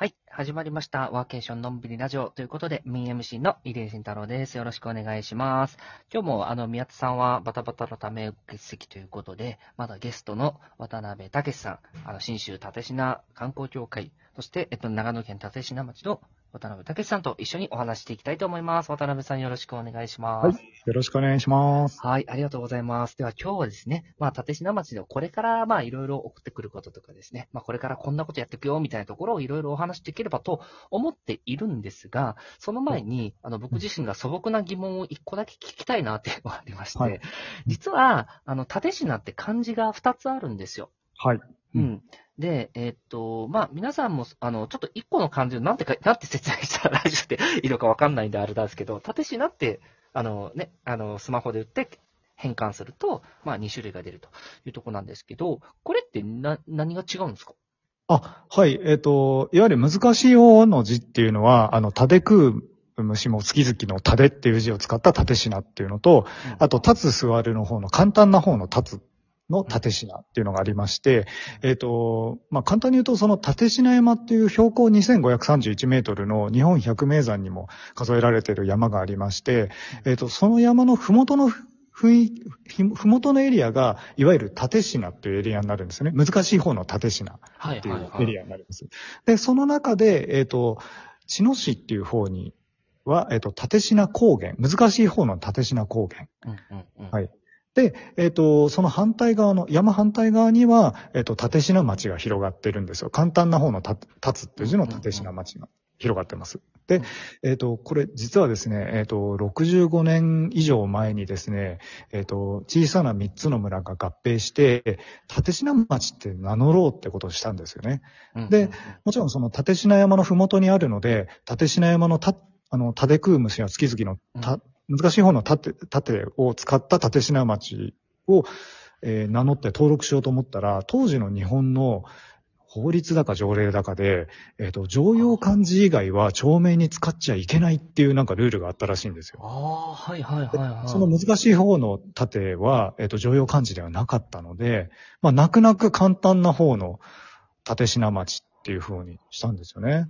はい。始まりました。ワーケーションのんびりラジオということで、ミン MC の入江慎太郎です。よろしくお願いします。今日も、あの、宮津さんはバタバタのため欠席ということで、まだゲストの渡辺武さん、あの、新州立品観光協会、そして、えっと、長野県立品町の渡辺武さんと一緒にお話していきたいと思います。渡辺さんよろしくお願いします。はい。よろしくお願いします。はい、ありがとうございます。では今日はですね、まあ、立品町でこれからまあいろいろ送ってくることとかですね、まあこれからこんなことやっていくよみたいなところをいろいろお話しできればと思っているんですが、その前に、あの僕自身が素朴な疑問を一個だけ聞きたいなっていうのがありまして、はい実は、あの、立品って漢字が2つあるんですよ。はい。ううんん。で、えーっと、まあ、皆さんも、あの、ちょっと一個の漢字をなんてか、なんて説明したらラジオでいいのかわかんないんであれなんですけど、立品って、あのね、あの、スマホで打って変換すると、まあ、2種類が出るというところなんですけど、これってな、何が違うんですか？あ、はい。えっ、と、いわゆる難しい方の字っていうのは、あの、タデ食う虫も月々のタデっていう字を使った縦品っていうのと、あと、立つ座るの方の簡単な方の立つの縦品っていうのがありまして、えっ、と、まあ、簡単に言うと、その縦品山っていう標高2531メートルの日本百名山にも数えられている山がありまして、えっ、と、その山のふもとの雰囲気、ふふもとのエリアが、いわゆる縦品っていうエリアになるんですね。難しい方の縦品はいっていはいうはい。エリアになります。で、その中で、えっ、と、茅野市っていう方には、えっ、と、縦品高原、難しい方の縦品高原。うんうんうん。はいで、えっ、と、その反対側の、山反対側には、えっ、と、縦品町が広がってるんですよ。簡単な方のた立つっていう字の縦品町が広がってます。でうん、えっ、と、これ実はですね、えっ、と、65年以上前にですね、えっ、と、小さな3つの村が合併して、縦品町って名乗ろうってことをしたんですよね。で、もちろんその立品山のふもとにあるので、立品山のた、あの、タデクウムシや月々のた、難しい方の盾、盾を使った立品町を、えー名乗って登録しようと思ったら、当時の日本の法律だか条例だかで、えっ、と、常用漢字以外は町名に使っちゃいけないっていうなんかルールがあったらしいんですよ。ああ、はいはいはいはい。その難しい方の盾は、えっ、と、常用漢字ではなかったので、まあ、泣く泣く簡単な方の立品町っていう風にしたんですよね。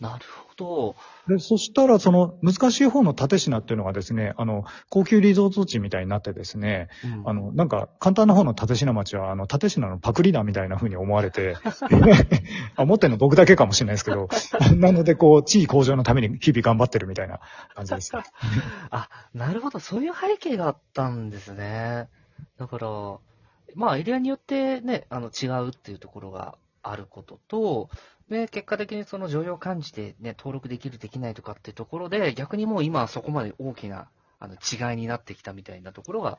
なるほど。で、そしたら、その難しい方の立品っていうのがですね、あの、高級リゾート地みたいになってですね、うんあの、なんか、簡単な方の立品町は、あの、立品のパクリだみたいな風に思われて、あ、思ってるの僕だけかもしれないですけど、なので、こう、地位向上のために日々頑張ってるみたいな感じです。あ、なるほど。そういう背景があったんですね。だから、まあ、エリアによってね、あの、違うっていうところがあることと、で、結果的にその常用漢字でね、登録できる、できないとかっていうところで、逆にもう今はそこまで大きな、あの、違いになってきたみたいなところが、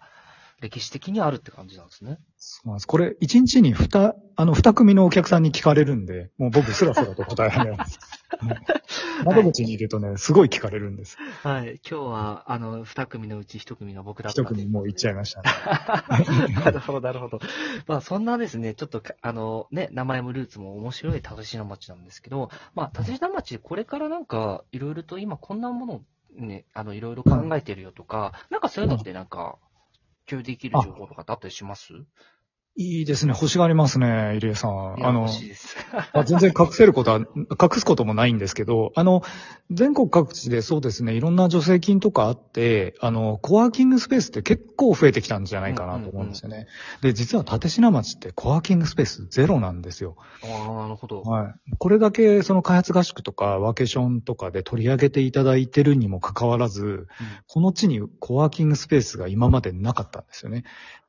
歴史的にあるって感じなんですね。そうなんです。これ、一日に二、あの、二組のお客さんに聞かれるんで、もう僕、スラスラと答えられます。はい窓口にいるとね、すごい聞かれるんです。はい。今日は、あの、二組のうち一組が僕だった一組もう行っちゃいましたね。なるほど、なるほど。まあ、そんなですね、ちょっとか、あの、ね、名前もルーツも面白い立品町なんですけど、まあ、立品町、これからなんか、いろいろと今こんなものをね、あの、いろいろ考えてるよとか、なんかそういうのってなんか、共有できる情報とかってあったりします？いいですね。欲しがりますね、入江さん。あの。あ全然隠せることは、隠すこともないんですけど、あの、全国各地でそうですね、いろんな助成金とかあって、あの、コワーキングスペースって結構増えてきたんじゃないかなと思うんですよね。で、実は立品町ってコワーキングスペースゼロなんですよ。ああ、なるほど。はい。これだけその開発合宿とかワーケーションとかで取り上げていただいてるにもかかわらず、この地にコワーキングスペースが今までなかったんですよね。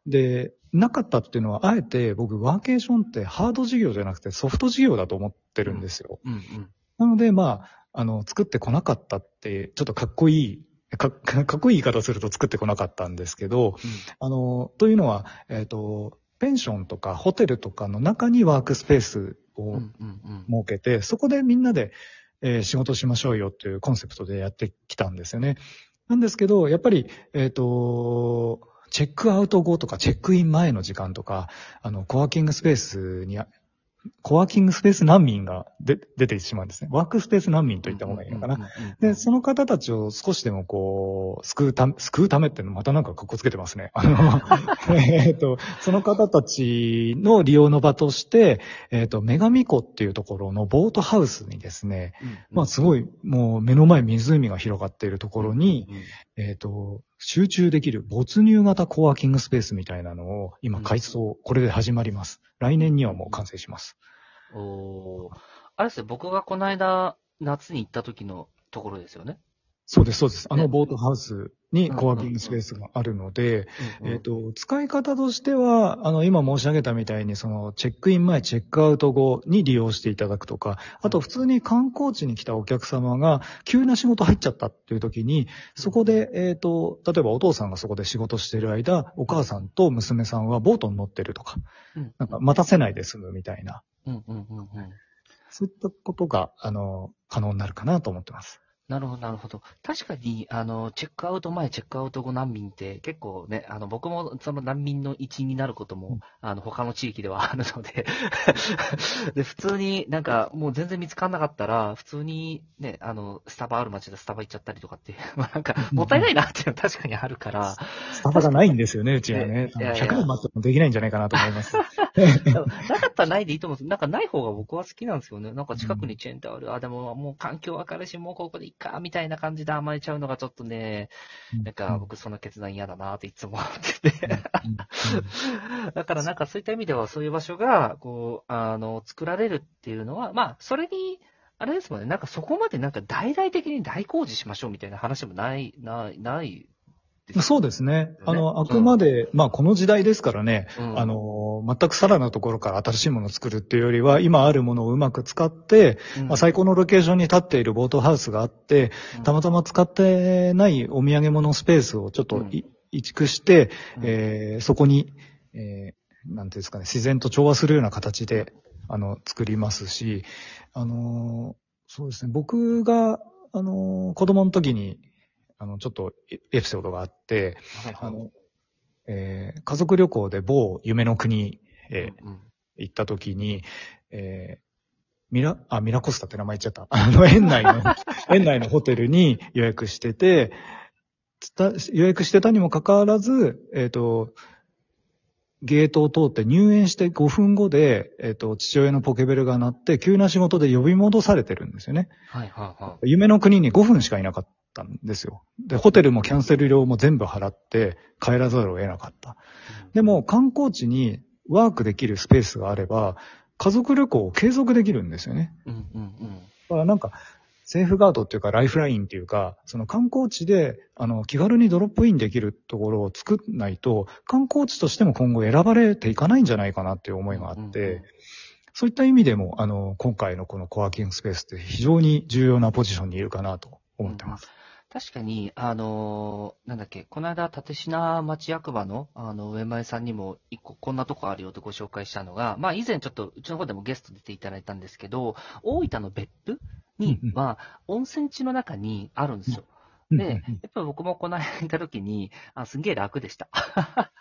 で、なかったっていうのは、あえて僕ワーケーションってハード事業じゃなくてソフト事業だと思ってるんですよ。うんうん。なので、まあ、あの、作ってこなかったって、ちょっとかっこいい、かか かっこいい言い方すると作ってこなかったんですけど、あの、というのは、えっ、と、ペンションとかホテルとかの中にワークスペースうん。うをんうんうん。設けて、そこでみんなで、えー仕事しましょうよっていうコンセプトでやってきたんですよね。なんですけど、やっぱり、えっ、と、チェックアウト後とかチェックイン前の時間とか、あの、コワーキングスペースにあコワーキングスペース難民がで出てしまうんですね。ワークスペース難民といった方がいいのかな。で、その方たちを少しでもこう、救うため、救うためってまたなんか格好つけてますね。あの、えっと、その方たちの利用の場として、えっ、と、女神湖っていうところのボートハウスにですね、まあすごい、もう目の前湖が広がっているところに、、えっ、と、集中できる没入型コワーキングスペースみたいなのを今改装、これで始まります。来年にはもう完成します。おーあれですね、僕がこの間、夏に行った時のところですよね。そうです、そうです。あねのボートハウスにコワーキングスペースがあるので、えっ、と、使い方としては、あの、今申し上げたみたいに、その、チェックイン前、チェックアウト後に利用していただくとか、あと、普通に観光地に来たお客様が、急な仕事入っちゃったっていう時に、そこで、えっ、と、例えばお父さんがそこで仕事してる間、お母さんと娘さんはボートに乗ってるとか、うんなんか、待たせないで済むみたいな、うんうんうんうん。そういったことが、あの、可能になるかなと思ってます。なるほど、なるほど。確かに、あの、チェックアウト前、チェックアウト後難民って結構ね、あの、僕もその難民の一員になることも、うんあの、他の地域ではあるので、で、普通になんか、もう全然見つからなかったら、普通にね、あの、スタバある街でスタバ行っちゃったりとかって まあなんか、もったいないなっていうのは確かにあるから、スタバがないんですよね、うちはね。いやいや100年待ってもできないんじゃないかなと思います。なかったらないでいいと思うんです。なんかない方が僕は好きなんですよね。なんか近くにチェーン店ある。あ、でももう環境明るいし、もうここでいいか、みたいな感じで甘えちゃうのがちょっとね、なんか僕その決断嫌だなっていつも思ってて。だからなんかそういった意味ではそういう場所が、こう、あの、作られるっていうのは、まあ、それに、あれですもんね、なんかそこまでなんか大々的に大工事しましょうみたいな話もない、ない、ないそうですね。ねあの、あくまで、まあこの時代ですからね、うん。あの、全くさらなところから新しいものを作るっていうよりは、今あるものをうまく使って、うん。まあ、最高のロケーションに立っているボートハウスがあって、たまたま使ってないお土産物スペースをちょっとい移築して、うん。えーそこに、えーなんていうんですかね、自然と調和するような形で、あの、作りますし、あのーそうですね、僕が、あのー子供の時に、あの、ちょっとエエピソードがあって、はいはいあの、えー家族旅行で某夢の国へうんうん行った時に、えーミラ、あ、ミラコスタって名前言っちゃった。あの、園内の、園内のホテルに予約してて、予約してたにもかかわらず、えっ、と、ゲートを通って入園して5分後で、えっ、と、父親のポケベルが鳴って、急な仕事で呼び戻されてるんですよね。はいはいは夢の国に5分しかいなかったんですよ。で、ホテルもキャンセル料も全部払って帰らざるを得なかった。い。でも、観光地にワークできるスペースがあれば、家族旅行を継続できるんですよね。うんうんうん。だからなんか、セーフガードっていうか、ライフラインっていうか、その観光地で、あの、気軽にドロップインできるところを作んないと、観光地としても今後選ばれていかないんじゃないかなっていう思いがあって、うんうんうんそういった意味でも、あの、今回のこのコワーキングスペースって非常に重要なポジションにいるかなと思ってます。確かに、あのーなんだっけ、この間、立品町役場の、あの、上前さんにも、一個、こんなとこあるよってご紹介したのが、まあ、以前ちょっと、うちの方でもゲスト出ていただいたんですけど、大分の別府には、温泉地の中にあるんですよ。うんで、やっぱり僕もこの間行った時に、あすんげえ楽でした。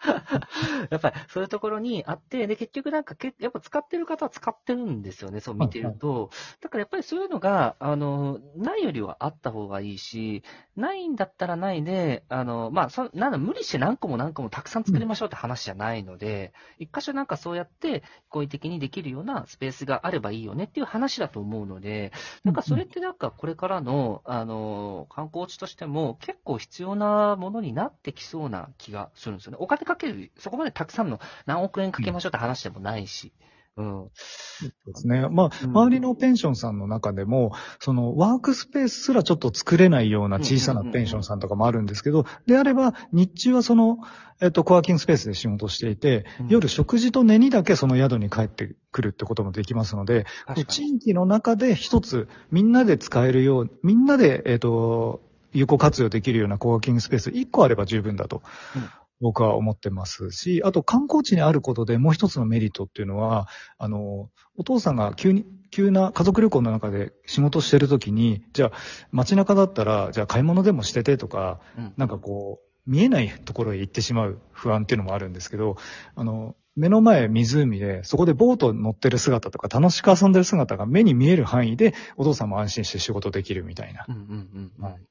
やっぱりそういうところにあって、で、結局なんかけ、やっぱ使ってる方は使ってるんですよね、そう見てると。だからやっぱりそういうのが、あの、ないよりはあった方がいいし、ないんだったらないで、あの、まあ、そなんだ、無理して何個も何個もたくさん作りましょうって話じゃないので、一箇所なんかそうやって、好意的にできるようなスペースがあればいいよねっていう話だと思うので、なんかそれってなんかこれからの、あの、観光地としても結構必要なものになってきそうな気がするんですよね。お金かける、そこまでたくさんの何億円かけましょうって話でもないし。うん。そうですね。まあ、うん周りのペンションさんの中でも、そのワークスペースすらちょっと作れないような小さなペンションさんとかもあるんですけど、であれば、日中はその、えっと、コワーキングスペースで仕事していて、うん夜食事と寝にだけその宿に帰ってくるってこともできますので。地域の中で一つ、みんなで使えるよう、みんなで、えっと、有効活用できるようなコワーキングスペース1個あれば十分だとうん。僕は思ってますし、あと観光地にあることでもう一つのメリットっていうのは、あの、お父さんが急に、急な家族旅行の中で仕事してるときに、じゃあ街中だったら、じゃあ買い物でもしててとか、うん。なんかこう、見えないところへ行ってしまう不安っていうのもあるんですけど、あの、目の前湖で、そこでボート乗ってる姿とか楽しく遊んでる姿が目に見える範囲で、お父さんも安心して仕事できるみたいな。う。んうんうん。うんはい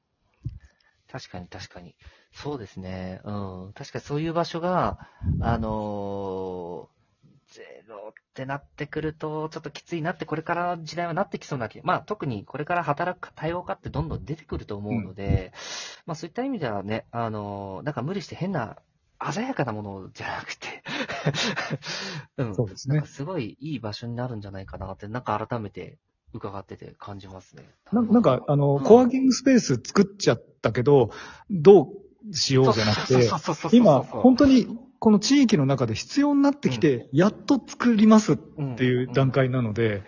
確かに確かに。そうですね。うん。確かにそういう場所が、あのーゼロってなってくると、ちょっときついなって、これから時代はなってきそうな気。まあ特にこれから働く多様化ってどんどん出てくると思うので、まあそういった意味ではね、あのーなんか無理して変な、鮮やかなものじゃなくて、うん。そうですねなんか。すごいいい場所になるんじゃないかなって、なんか改めて伺ってて感じますね。ななんか、あの、うんコワーキングスペース作っちゃったけど、どうしようじゃなくて、今、本当にこの地域の中で必要になってきて、やっと作りますっていう段階なので、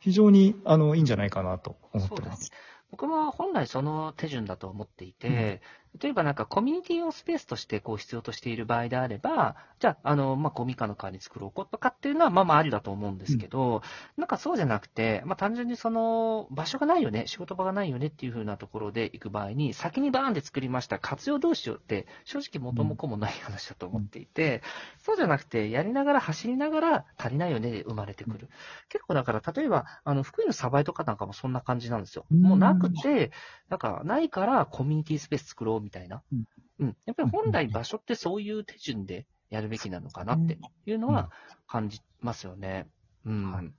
非常に、あの、いいんじゃないかなと思ってます。僕も本来その手順だと思っていて、例えばなんかコミュニティをスペースとしてこう必要としている場合であれば、じゃあ、あの、まあ、コミカの代わりに作ろうとかっていうのはまあまあありだと思うんですけど、なんかそうじゃなくて、まあ、単純にその場所がないよね、仕事場がないよねっていう風なところで行く場合に、先にバーンで作りました、活用どうしようって、正直元も子もない話だと思っていて、そうじゃなくて、やりながら走りながら足りないよねで生まれてくる。結構だから、例えば、あの、福井のサバイとかなんかもそんな感じなんですよ。うんもうなくて、なんか、ないからコミュニティスペース作ろうみたいな。うんうん。やっぱり本来場所ってそういう手順でやるべきなのかなっていうのは感じますよね。うん。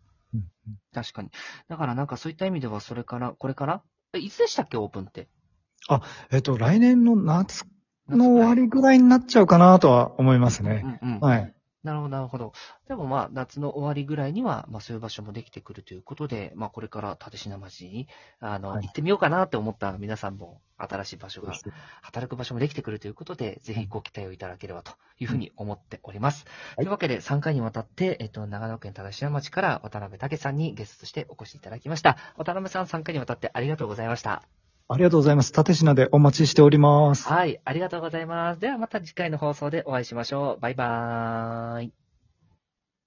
確かに。だからなんかそういった意味では、それから、これから？え、いつでしたっけ、オープンって。えっと、来年の夏の終わりぐらいになっちゃうかなとは思いますね。うんうん。はい。なるほど、なるほど。でもまあ、夏の終わりぐらいには、まあそういう場所もできてくるということで、まあこれから立品町に、あの、はい行ってみようかなって思った皆さんも、新しい場所が、働く場所もできてくるということで、ぜひご期待をいただければというふうに思っております。はいというわけで、3回にわたって、えっと、長野県立品町から渡辺武さんにゲストとしてお越しいただきました。渡辺さん、3回にわたってありがとうございました。ありがとうございます。縦品でお待ちしております。はい、ありがとうございます。ではまた次回の放送でお会いしましょう。バイバーイ。